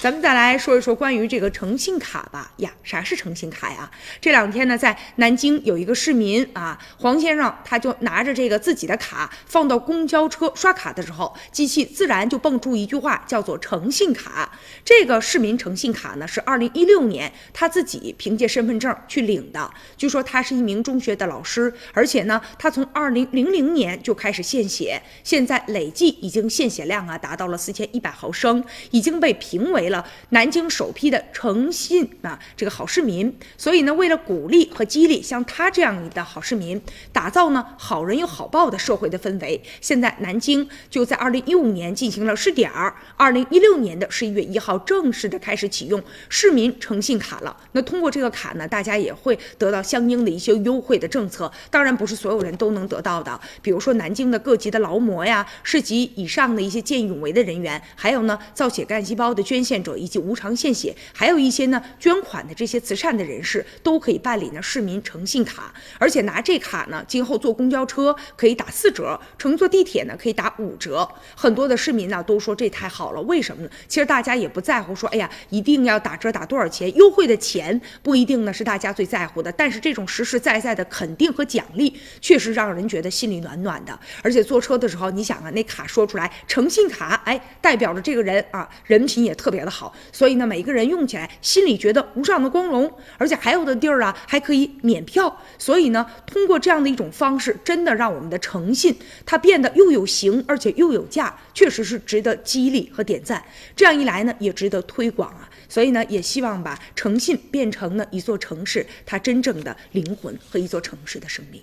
咱们再来说一说关于这个诚信卡吧。呀，啥是诚信卡呀？这两天呢，在南京有一个市民啊，黄先生，他就拿着这个自己的卡放到公交车刷卡的时候，机器自然就蹦出一句话，叫做诚信卡。这个市民诚信卡呢，是二零一六年他自己凭借身份证去领的。据说他是一名中学的老师，而且呢，他从二零零零年就开始献血，现在累计已经献血量啊达到了四千一百毫升，已经被评为。了南京首批的诚信啊，这个好市民。所以呢，为了鼓励和激励像他这样的好市民，打造呢好人有好报的社会的氛围，现在南京就在二零一五年进行了试点儿，二零一六年的十一月一号正式的开始启用市民诚信卡了。那通过这个卡呢，大家也会得到相应的一些优惠的政策。当然不是所有人都能得到的，比如说南京的各级的劳模呀，市级以上的一些见义勇为的人员，还有呢造血干细胞的捐献。者以及无偿献血，还有一些呢捐款的这些慈善的人士都可以办理呢市民诚信卡，而且拿这卡呢，今后坐公交车可以打四折，乘坐地铁呢可以打五折。很多的市民呢都说这太好了，为什么呢？其实大家也不在乎说，哎呀，一定要打折打多少钱，优惠的钱不一定呢是大家最在乎的，但是这种实实在在的肯定和奖励，确实让人觉得心里暖暖的。而且坐车的时候，你想啊，那卡说出来诚信卡，哎，代表着这个人啊人品也特别的。好，所以呢，每个人用起来心里觉得无上的光荣，而且还有的地儿啊还可以免票。所以呢，通过这样的一种方式，真的让我们的诚信它变得又有形，而且又有价，确实是值得激励和点赞。这样一来呢，也值得推广啊。所以呢，也希望把诚信变成了一座城市它真正的灵魂和一座城市的生命。